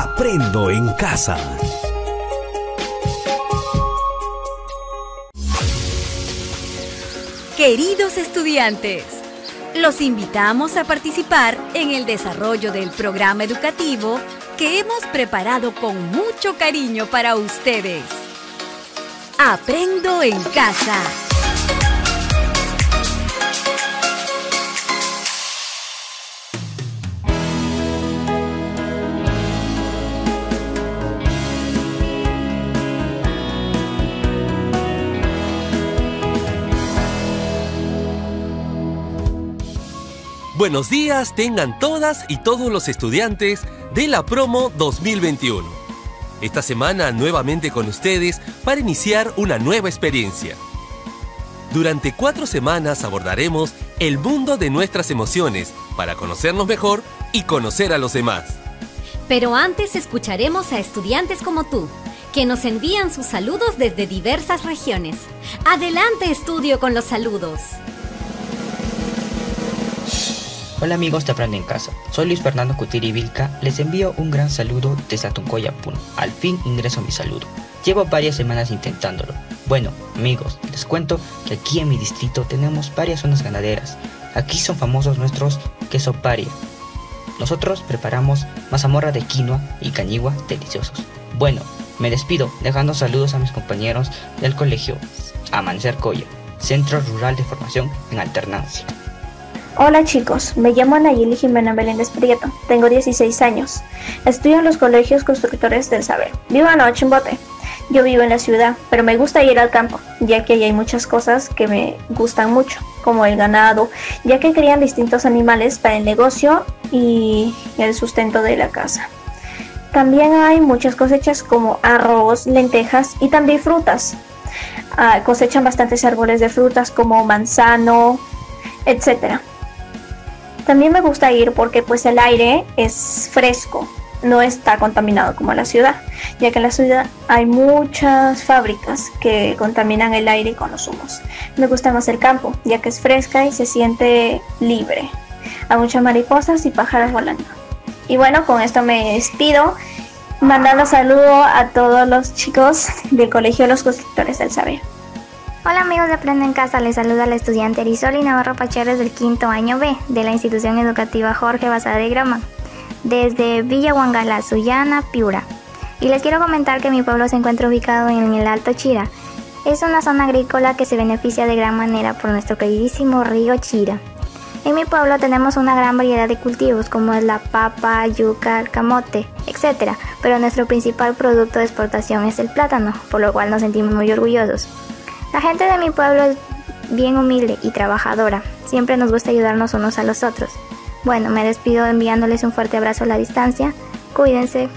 Aprendo en casa. Queridos estudiantes, los invitamos a participar en el desarrollo del programa educativo que hemos preparado con mucho cariño para ustedes. Aprendo en casa. Buenos días tengan todas y todos los estudiantes de la promo 2021. Esta semana nuevamente con ustedes para iniciar una nueva experiencia. Durante cuatro semanas abordaremos el mundo de nuestras emociones para conocernos mejor y conocer a los demás. Pero antes escucharemos a estudiantes como tú, que nos envían sus saludos desde diversas regiones. Adelante estudio con los saludos. Hola amigos de Aprende en Casa, soy Luis Fernando Cutiri Vilca, les envío un gran saludo desde Atuncoya, Puno. Al fin ingreso mi saludo. Llevo varias semanas intentándolo. Bueno, amigos, les cuento que aquí en mi distrito tenemos varias zonas ganaderas. Aquí son famosos nuestros queso paria. Nosotros preparamos mazamorra de quinoa y cañigua deliciosos. Bueno, me despido dejando saludos a mis compañeros del colegio Amanecer Coya, Centro Rural de Formación en Alternancia. Hola chicos, me llamo Nayeli Jimena Meléndez Prieto, tengo 16 años. Estudio en los colegios constructores del saber. Vivo en Ochimbote. Yo vivo en la ciudad, pero me gusta ir al campo, ya que ahí hay muchas cosas que me gustan mucho, como el ganado, ya que crían distintos animales para el negocio y el sustento de la casa. También hay muchas cosechas como arroz, lentejas y también frutas. Ah, cosechan bastantes árboles de frutas como manzano, etcétera. También me gusta ir porque pues el aire es fresco, no está contaminado como la ciudad, ya que en la ciudad hay muchas fábricas que contaminan el aire con los humos. Me gusta más el campo, ya que es fresca y se siente libre. Hay muchas mariposas y pájaros volando. Y bueno, con esto me despido, mandando saludo a todos los chicos del Colegio de los Constructores del Saber. Hola amigos de Aprende en Casa, les saluda la estudiante Arisoli Navarro Pacheres del quinto año B de la institución educativa Jorge Basada de Grama, desde Villa Huangala, Sullana, Piura. Y les quiero comentar que mi pueblo se encuentra ubicado en el Alto Chira. Es una zona agrícola que se beneficia de gran manera por nuestro queridísimo río Chira. En mi pueblo tenemos una gran variedad de cultivos como es la papa, yuca, camote, etc. Pero nuestro principal producto de exportación es el plátano, por lo cual nos sentimos muy orgullosos. La gente de mi pueblo es bien humilde y trabajadora. Siempre nos gusta ayudarnos unos a los otros. Bueno, me despido enviándoles un fuerte abrazo a la distancia. Cuídense.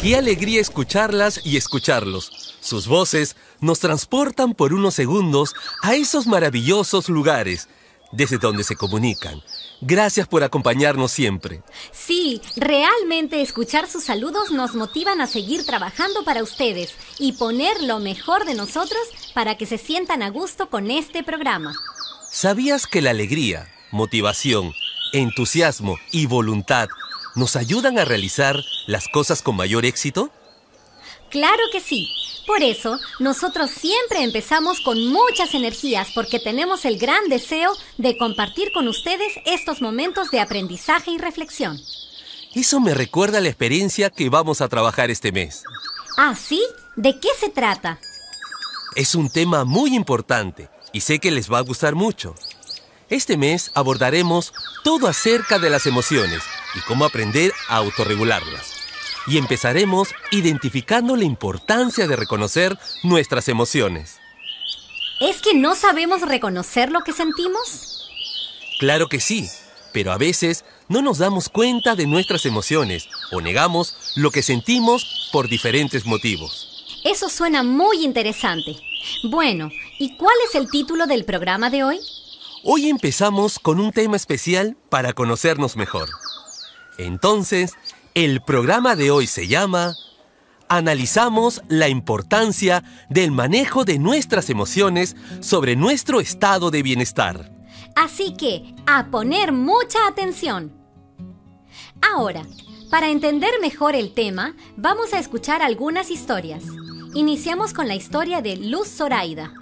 Qué alegría escucharlas y escucharlos. Sus voces nos transportan por unos segundos a esos maravillosos lugares desde donde se comunican. Gracias por acompañarnos siempre. Sí, realmente escuchar sus saludos nos motivan a seguir trabajando para ustedes y poner lo mejor de nosotros para que se sientan a gusto con este programa. ¿Sabías que la alegría, motivación, entusiasmo y voluntad nos ayudan a realizar las cosas con mayor éxito? Claro que sí. Por eso, nosotros siempre empezamos con muchas energías porque tenemos el gran deseo de compartir con ustedes estos momentos de aprendizaje y reflexión. Eso me recuerda a la experiencia que vamos a trabajar este mes. ¿Ah, sí? ¿De qué se trata? Es un tema muy importante y sé que les va a gustar mucho. Este mes abordaremos todo acerca de las emociones y cómo aprender a autorregularlas y empezaremos identificando la importancia de reconocer nuestras emociones. ¿Es que no sabemos reconocer lo que sentimos? Claro que sí, pero a veces no nos damos cuenta de nuestras emociones o negamos lo que sentimos por diferentes motivos. Eso suena muy interesante. Bueno, ¿y cuál es el título del programa de hoy? Hoy empezamos con un tema especial para conocernos mejor. Entonces, el programa de hoy se llama Analizamos la importancia del manejo de nuestras emociones sobre nuestro estado de bienestar. Así que, a poner mucha atención. Ahora, Para entender mejor el tema, vamos a escuchar algunas historias. Iniciamos con la historia de Luz Zoraida.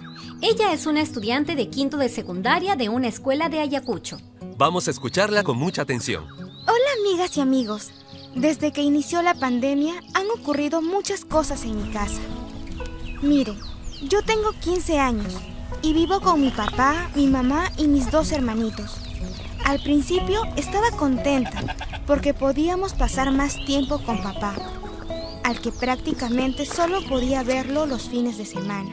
Ella es una estudiante de quinto de secundaria de una escuela de Ayacucho. Vamos a escucharla con mucha atención. Hola amigas y amigos. Desde que inició la pandemia han ocurrido muchas cosas en mi casa. Miren, yo tengo 15 años y vivo con mi papá, mi mamá y mis dos hermanitos. Al principio estaba contenta porque podíamos pasar más tiempo con papá, al que prácticamente solo podía verlo los fines de semana.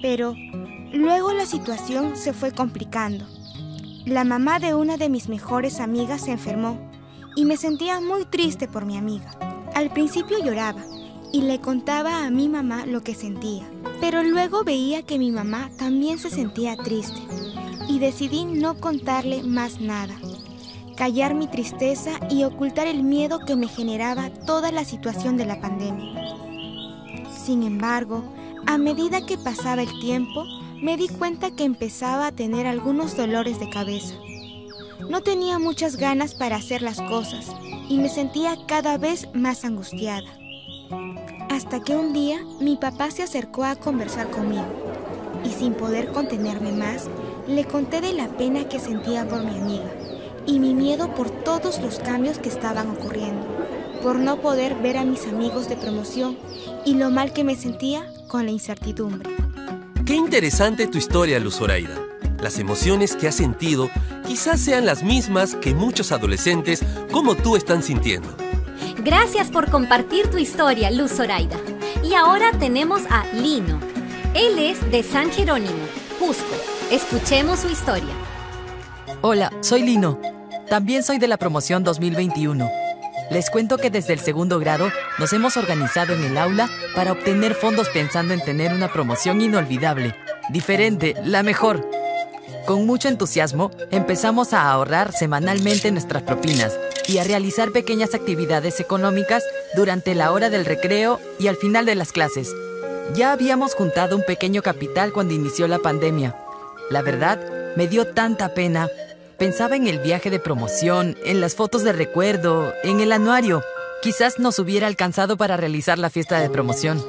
Pero luego la situación se fue complicando. La mamá de una de mis mejores amigas se enfermó y me sentía muy triste por mi amiga. Al principio lloraba y le contaba a mi mamá lo que sentía, pero luego veía que mi mamá también se sentía triste y decidí no contarle más nada, callar mi tristeza y ocultar el miedo que me generaba toda la situación de la pandemia. Sin embargo, a medida que pasaba el tiempo, me di cuenta que empezaba a tener algunos dolores de cabeza. No tenía muchas ganas para hacer las cosas y me sentía cada vez más angustiada. Hasta que un día mi papá se acercó a conversar conmigo y sin poder contenerme más, le conté de la pena que sentía por mi amiga y mi miedo por todos los cambios que estaban ocurriendo, por no poder ver a mis amigos de promoción y lo mal que me sentía con la incertidumbre. Qué interesante tu historia, Luz Zoraida. Las emociones que has sentido quizás sean las mismas que muchos adolescentes como tú están sintiendo. Gracias por compartir tu historia, Luz Zoraida. Y ahora tenemos a Lino. Él es de San Jerónimo, Cusco. Escuchemos su historia. Hola, soy Lino. También soy de la promoción 2021. Les cuento que desde el segundo grado nos hemos organizado en el aula para obtener fondos pensando en tener una promoción inolvidable, diferente, la mejor. Con mucho entusiasmo empezamos a ahorrar semanalmente nuestras propinas y a realizar pequeñas actividades económicas durante la hora del recreo y al final de las clases. Ya habíamos juntado un pequeño capital cuando inició la pandemia. La verdad, me dio tanta pena. Pensaba en el viaje de promoción, en las fotos de recuerdo, en el anuario. Quizás nos hubiera alcanzado para realizar la fiesta de promoción.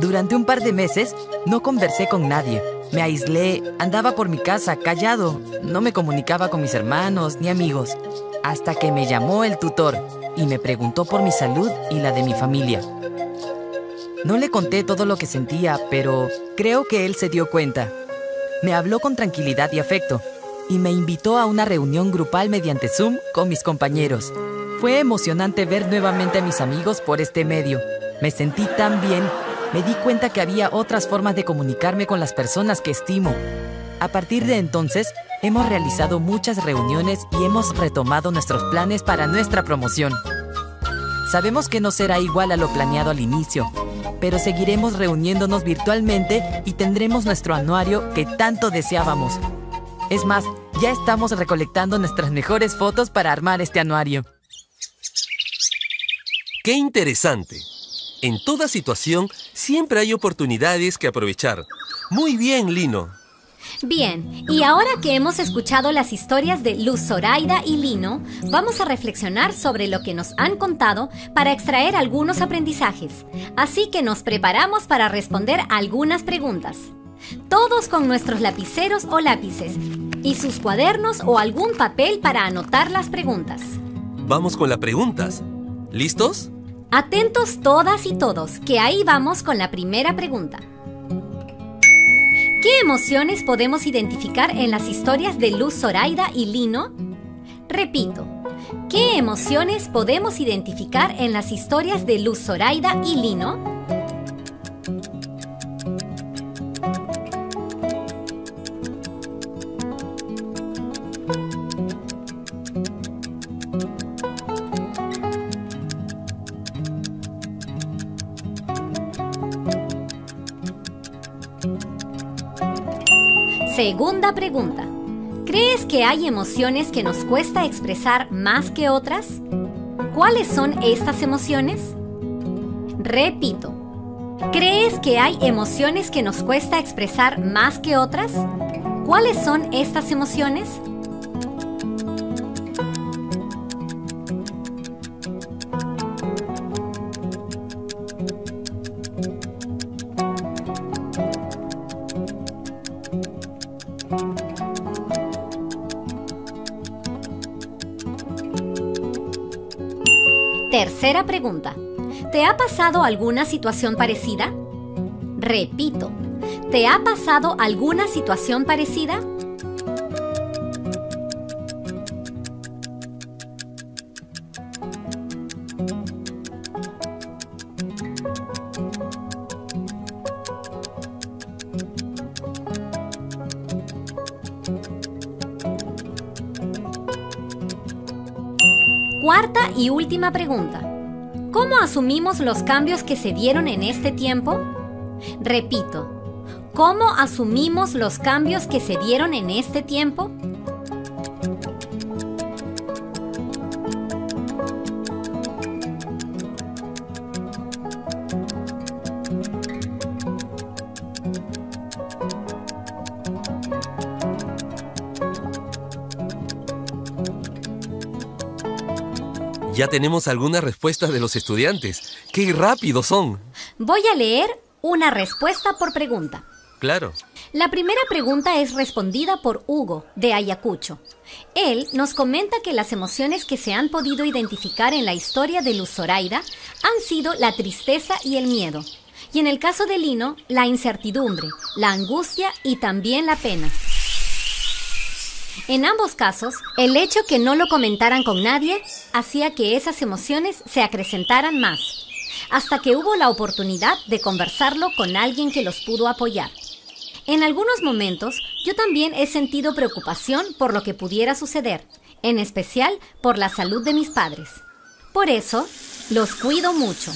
Durante un par de meses no conversé con nadie. Me aislé, andaba por mi casa callado, no me comunicaba con mis hermanos ni amigos, hasta que me llamó el tutor y me preguntó por mi salud y la de mi familia. No le conté todo lo que sentía, pero creo que él se dio cuenta. Me habló con tranquilidad y afecto y me invitó a una reunión grupal mediante Zoom con mis compañeros. Fue emocionante ver nuevamente a mis amigos por este medio. Me sentí tan bien, me di cuenta que había otras formas de comunicarme con las personas que estimo. A partir de entonces, hemos realizado muchas reuniones y hemos retomado nuestros planes para nuestra promoción. Sabemos que no será igual a lo planeado al inicio, pero seguiremos reuniéndonos virtualmente y tendremos nuestro anuario que tanto deseábamos. Es más, ya estamos recolectando nuestras mejores fotos para armar este anuario. ¡Qué interesante! En toda situación siempre hay oportunidades que aprovechar. Muy bien, Lino. Bien, y ahora que hemos escuchado las historias de Luz Zoraida y Lino, vamos a reflexionar sobre lo que nos han contado para extraer algunos aprendizajes. Así que nos preparamos para responder algunas preguntas. Todos con nuestros lapiceros o lápices y sus cuadernos o algún papel para anotar las preguntas. Vamos con las preguntas. ¿Listos? Atentos todas y todos, que ahí vamos con la primera pregunta. ¿Qué emociones podemos identificar en las historias de Luz Zoraida y Lino? Repito, ¿qué emociones podemos identificar en las historias de Luz Zoraida y Lino? Segunda pregunta. ¿Crees que hay emociones que nos cuesta expresar más que otras? ¿Cuáles son estas emociones? Repito. ¿Crees que hay emociones que nos cuesta expresar más que otras? ¿Cuáles son estas emociones? Tercera pregunta. ¿Te ha pasado alguna situación parecida? Repito, ¿te ha pasado alguna situación parecida? Pregunta. ¿Cómo asumimos los cambios que se dieron en este tiempo? Repito, ¿cómo asumimos los cambios que se dieron en este tiempo? Ya tenemos algunas respuestas de los estudiantes. ¡Qué rápidos son! Voy a leer una respuesta por pregunta. Claro. La primera pregunta es respondida por Hugo, de Ayacucho. Él nos comenta que las emociones que se han podido identificar en la historia de Luz Zoraida han sido la tristeza y el miedo. Y en el caso de Lino, la incertidumbre, la angustia y también la pena. En ambos casos, el hecho que no lo comentaran con nadie hacía que esas emociones se acrecentaran más, hasta que hubo la oportunidad de conversarlo con alguien que los pudo apoyar. En algunos momentos, yo también he sentido preocupación por lo que pudiera suceder, en especial por la salud de mis padres. Por eso, los cuido mucho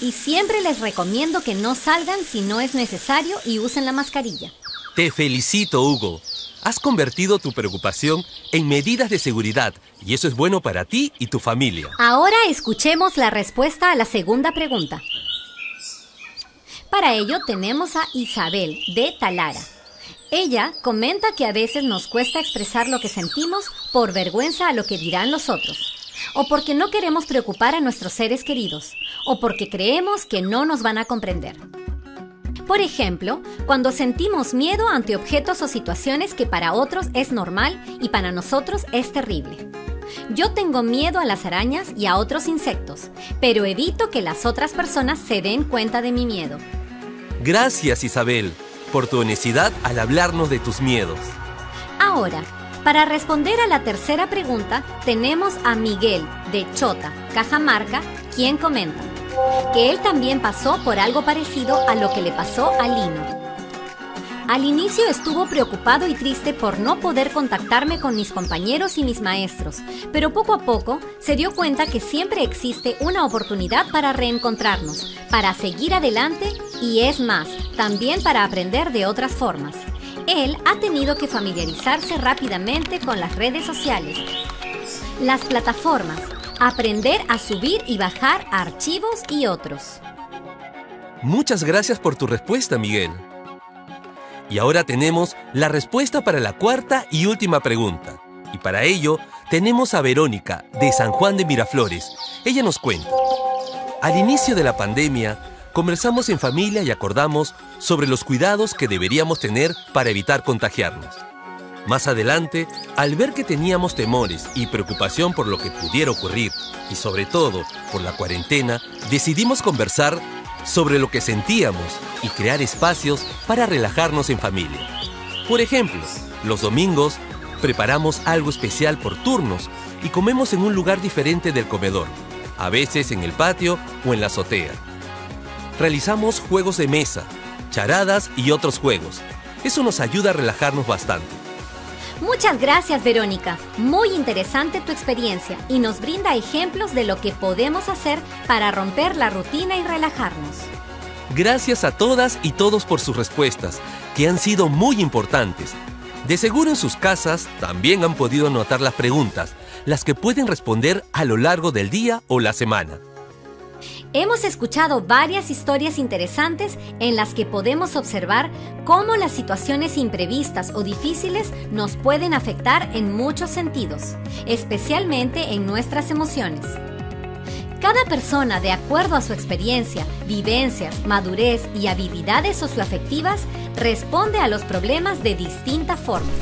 y siempre les recomiendo que no salgan si no es necesario y usen la mascarilla. Te felicito, Hugo. Has convertido tu preocupación en medidas de seguridad y eso es bueno para ti y tu familia. Ahora escuchemos la respuesta a la segunda pregunta. Para ello tenemos a Isabel de Talara. Ella comenta que a veces nos cuesta expresar lo que sentimos por vergüenza a lo que dirán los otros, o porque no queremos preocupar a nuestros seres queridos, o porque creemos que no nos van a comprender. Por ejemplo, cuando sentimos miedo ante objetos o situaciones que para otros es normal y para nosotros es terrible. Yo tengo miedo a las arañas y a otros insectos, pero evito que las otras personas se den cuenta de mi miedo. Gracias, Isabel, por tu honestidad al hablarnos de tus miedos. Ahora, para responder a la tercera pregunta, tenemos a Miguel de Chota, Cajamarca, quien comenta que él también pasó por algo parecido a lo que le pasó a Lino. Al inicio estuvo preocupado y triste por no poder contactarme con mis compañeros y mis maestros, pero poco a poco se dio cuenta que siempre existe una oportunidad para reencontrarnos, para seguir adelante y es más, también para aprender de otras formas. Él ha tenido que familiarizarse rápidamente con las redes sociales, las plataformas, aprender a subir y bajar archivos y otros. Muchas gracias por tu respuesta, Miguel. Y ahora tenemos la respuesta para la cuarta y última pregunta. Y para ello tenemos a Verónica, de San Juan de Miraflores. Ella nos cuenta. Al inicio de la pandemia, conversamos en familia y acordamos sobre los cuidados que deberíamos tener para evitar contagiarnos. Más adelante, al ver que teníamos temores y preocupación por lo que pudiera ocurrir, y sobre todo por la cuarentena, decidimos conversar sobre lo que sentíamos y crear espacios para relajarnos en familia. Por ejemplo, los domingos preparamos algo especial por turnos y comemos en un lugar diferente del comedor, a veces en el patio o en la azotea. Realizamos juegos de mesa, charadas y otros juegos. Eso nos ayuda a relajarnos bastante. Muchas gracias, Verónica. Muy interesante tu experiencia y nos brinda ejemplos de lo que podemos hacer para romper la rutina y relajarnos. Gracias a todas y todos por sus respuestas, que han sido muy importantes. De seguro en sus casas también han podido notar las preguntas, las que pueden responder a lo largo del día o la semana. Hemos escuchado varias historias interesantes en las que podemos observar cómo las situaciones imprevistas o difíciles nos pueden afectar en muchos sentidos, especialmente en nuestras emociones. Cada persona, de acuerdo a su experiencia, vivencias, madurez y habilidades socioafectivas, responde a los problemas de distinta forma.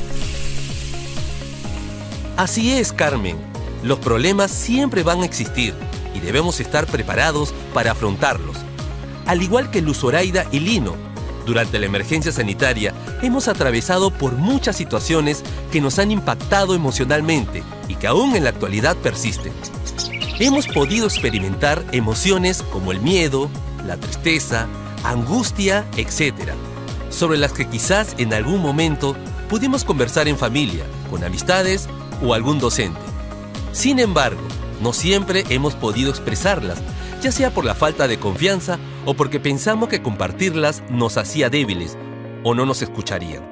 Así es, Carmen. Los problemas siempre van a existir debemos estar preparados para afrontarlos. Al igual que Luz Zoraida y Lino, durante la emergencia sanitaria hemos atravesado por muchas situaciones que nos han impactado emocionalmente y que aún en la actualidad persisten. Hemos podido experimentar emociones como el miedo, la tristeza, angustia, etc., sobre las que quizás en algún momento pudimos conversar en familia, con amistades o algún docente. Sin embargo, no siempre hemos podido expresarlas, ya sea por la falta de confianza o porque pensamos que compartirlas nos hacía débiles o no nos escucharían.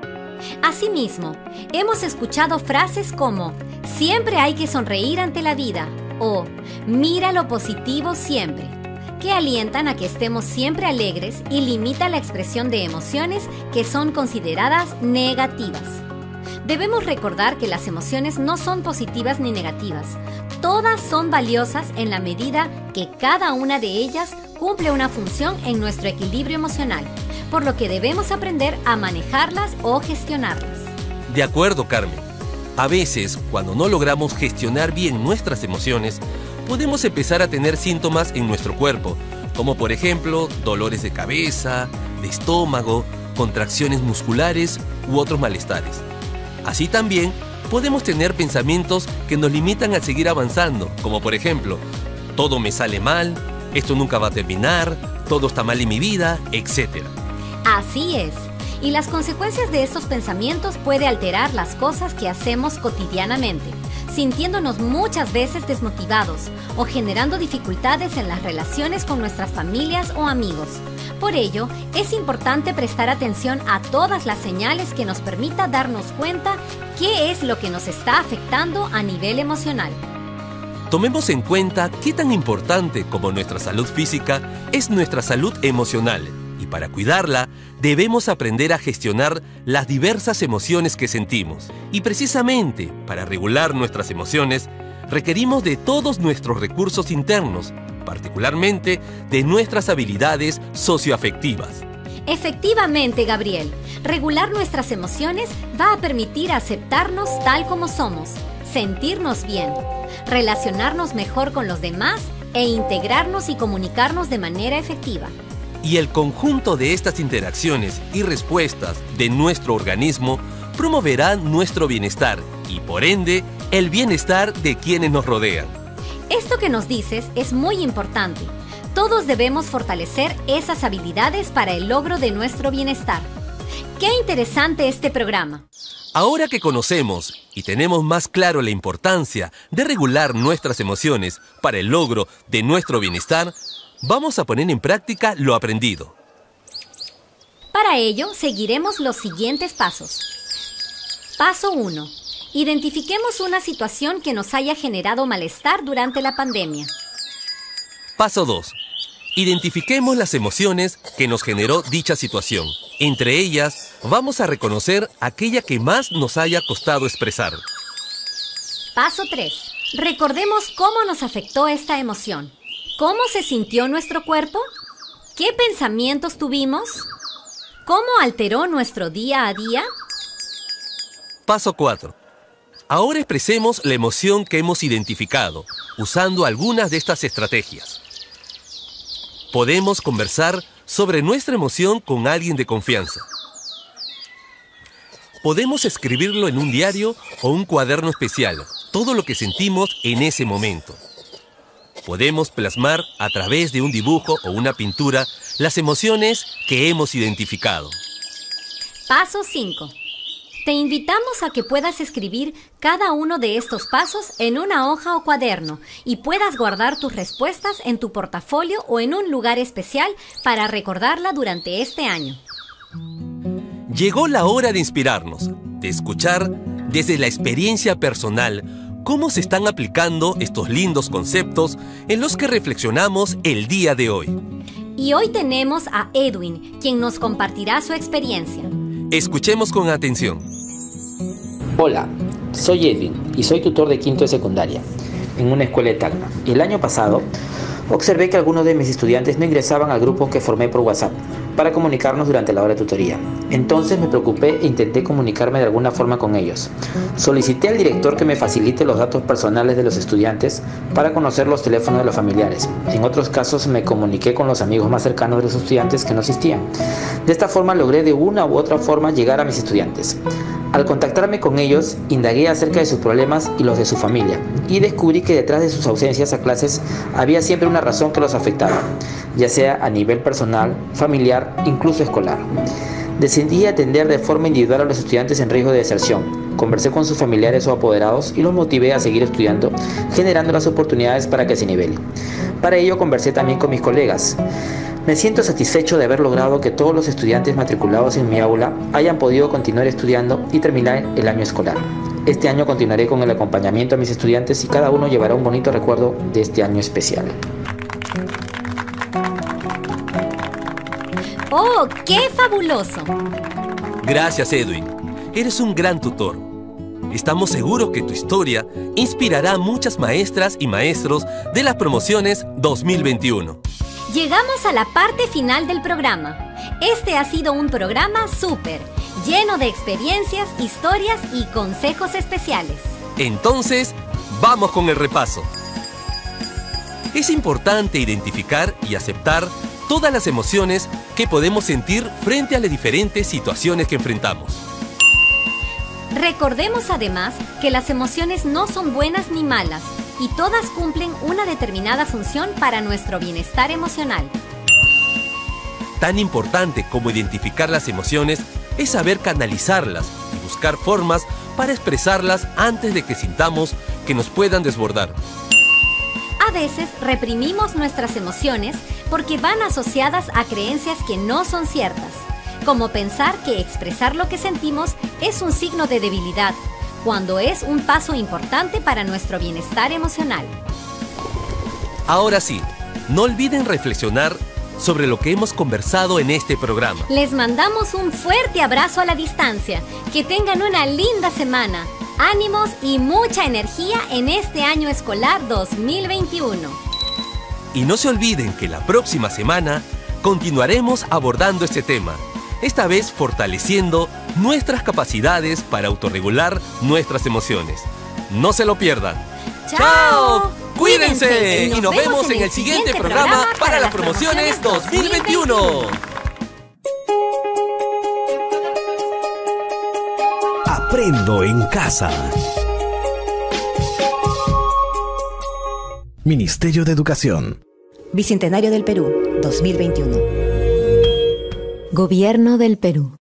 Asimismo, hemos escuchado frases como siempre hay que sonreír ante la vida o mira lo positivo siempre, que alientan a que estemos siempre alegres y limita la expresión de emociones que son consideradas negativas. Debemos recordar que las emociones no son positivas ni negativas. Todas son valiosas en la medida que cada una de ellas cumple una función en nuestro equilibrio emocional, por lo que debemos aprender a manejarlas o gestionarlas. De acuerdo, Carmen. A veces, cuando no logramos gestionar bien nuestras emociones, podemos empezar a tener síntomas en nuestro cuerpo, como por ejemplo dolores de cabeza, de estómago, contracciones musculares u otros malestares. Así también podemos tener pensamientos que nos limitan a seguir avanzando, como por ejemplo, todo me sale mal, esto nunca va a terminar, todo está mal en mi vida, etc. Así es. Y las consecuencias de estos pensamientos puede alterar las cosas que hacemos cotidianamente, sintiéndonos muchas veces desmotivados o generando dificultades en las relaciones con nuestras familias o amigos. Por ello, es importante prestar atención a todas las señales que nos permita darnos cuenta qué es lo que nos está afectando a nivel emocional. Tomemos en cuenta qué tan importante como nuestra salud física es nuestra salud emocional para cuidarla debemos aprender a gestionar las diversas emociones que sentimos. Y precisamente para regular nuestras emociones requerimos de todos nuestros recursos internos particularmente de nuestras habilidades socioafectivas. Efectivamente, Gabriel, regular nuestras emociones va a permitir aceptarnos tal como somos, sentirnos bien, relacionarnos mejor con los demás e integrarnos y comunicarnos de manera efectiva. Y el conjunto de estas interacciones y respuestas de nuestro organismo promoverá nuestro bienestar y por ende el bienestar de quienes nos rodean. Esto que nos dices es muy importante. Todos debemos fortalecer esas habilidades para el logro de nuestro bienestar. Qué interesante este programa. Ahora que conocemos y tenemos más claro la importancia de regular nuestras emociones para el logro de nuestro bienestar, vamos a poner en práctica lo aprendido. Para ello, seguiremos los siguientes pasos. Paso 1 Identifiquemos una situación que nos haya generado malestar durante la pandemia. Paso 2. Identifiquemos las emociones que nos generó dicha situación. Entre ellas, vamos a reconocer aquella que más nos haya costado expresar. Paso 3. Recordemos cómo nos afectó esta emoción. ¿Cómo se sintió nuestro cuerpo? ¿Qué pensamientos tuvimos? ¿Cómo alteró nuestro día a día? Paso 4. Ahora expresemos la emoción que hemos identificado, usando algunas de estas estrategias. Podemos conversar sobre nuestra emoción con alguien de confianza. Podemos escribirlo en un diario o un cuaderno especial, todo lo que sentimos en ese momento. Podemos plasmar a través de un dibujo o una pintura las emociones que hemos identificado. Paso 5. Te invitamos a que puedas escribir cada uno de estos pasos en una hoja o cuaderno y puedas guardar tus respuestas en tu portafolio o en un lugar especial para recordarla durante este año. Llegó la hora de inspirarnos, de escuchar desde la experiencia personal cómo se están aplicando estos lindos conceptos en los que reflexionamos el día de hoy. Y hoy tenemos a Edwin, quien nos compartirá su experiencia. Escuchemos con atención. Hola, soy Edwin y soy tutor de quinto de secundaria en una escuela de Tacna. El año pasado observé que algunos de mis estudiantes no ingresaban al grupo que formé por WhatsApp para comunicarnos durante la hora de tutoría. Entonces me preocupé e intenté comunicarme de alguna forma con ellos. Solicité al director que me facilite los datos personales de los estudiantes para conocer los teléfonos de los familiares. En otros casos me comuniqué con los amigos más cercanos de los estudiantes que no asistían. De esta forma logré de una u otra forma llegar a mis estudiantes. Al contactarme con ellos, indagué acerca de sus problemas y los de su familia, y descubrí que detrás de sus ausencias a clases había siempre una razón que los afectaba, ya sea a nivel personal, familiar, incluso escolar. Decidí atender de forma individual a los estudiantes en riesgo de deserción. Conversé con sus familiares o apoderados y los motivé a seguir estudiando, generando las oportunidades para que se nivelen. Para ello conversé también con mis colegas. Me siento satisfecho de haber logrado que todos los estudiantes matriculados en mi aula hayan podido continuar estudiando y terminar el año escolar. Este año continuaré con el acompañamiento a mis estudiantes y cada uno llevará un bonito recuerdo de este año especial. ¡Oh, qué fabuloso! Gracias, Edwin. Eres un gran tutor. Estamos seguros que tu historia inspirará a muchas maestras y maestros de las promociones 2021. Llegamos a la parte final del programa. Este ha sido un programa súper, lleno de experiencias, historias y consejos especiales. Entonces, vamos con el repaso. Es importante identificar y aceptar todas las emociones que podemos sentir frente a las diferentes situaciones que enfrentamos. Recordemos además que las emociones no son buenas ni malas, y todas cumplen una determinada función para nuestro bienestar emocional. Tan importante como identificar las emociones es saber canalizarlas y buscar formas para expresarlas antes de que sintamos que nos puedan desbordar. A veces reprimimos nuestras emociones porque van asociadas a creencias que no son ciertas, como pensar que expresar lo que sentimos es un signo de debilidad cuando es un paso importante para nuestro bienestar emocional. Ahora sí, no olviden reflexionar sobre lo que hemos conversado en este programa. Les mandamos un fuerte abrazo a la distancia. Que tengan una linda semana. Ánimos y mucha energía en este año escolar 2021. Y no se olviden que la próxima semana continuaremos abordando este tema esta vez fortaleciendo nuestras capacidades para autorregular nuestras emociones. No se lo pierdan. ¡Chao! Cuídense, y nos, vemos en el siguiente programa para las promociones 2021. Aprendo en casa. Ministerio de Educación. Bicentenario del Perú, 2021. Gobierno del Perú.